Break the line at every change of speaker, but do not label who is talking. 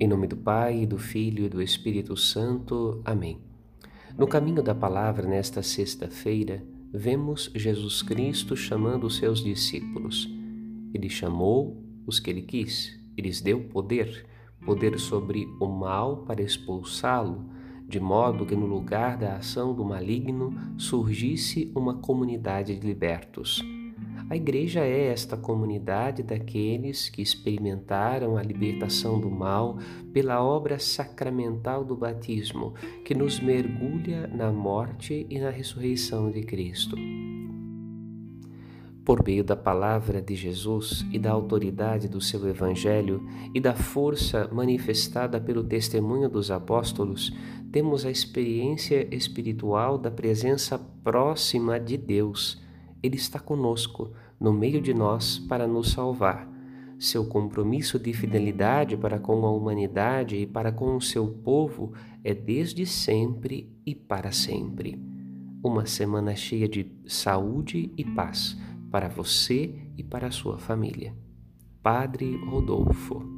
Em nome do Pai, do Filho e do Espírito Santo. Amém. No caminho da palavra, nesta sexta-feira, vemos Jesus Cristo chamando os seus discípulos. Ele chamou os que ele quis e lhes deu poder, poder sobre o mal para expulsá-lo, de modo que no lugar da ação do maligno surgisse uma comunidade de libertos. A igreja é esta comunidade daqueles que experimentaram a libertação do mal pela obra sacramental do batismo, que nos mergulha na morte e na ressurreição de Cristo. Por meio da palavra de Jesus e da autoridade do seu Evangelho e da força manifestada pelo testemunho dos apóstolos, temos a experiência espiritual da presença próxima de Deus ele está conosco, no meio de nós, para nos salvar. Seu compromisso de fidelidade para com a humanidade e para com o seu povo é desde sempre e para sempre. Uma semana cheia de saúde e paz para você e para a sua família. Padre Rodolfo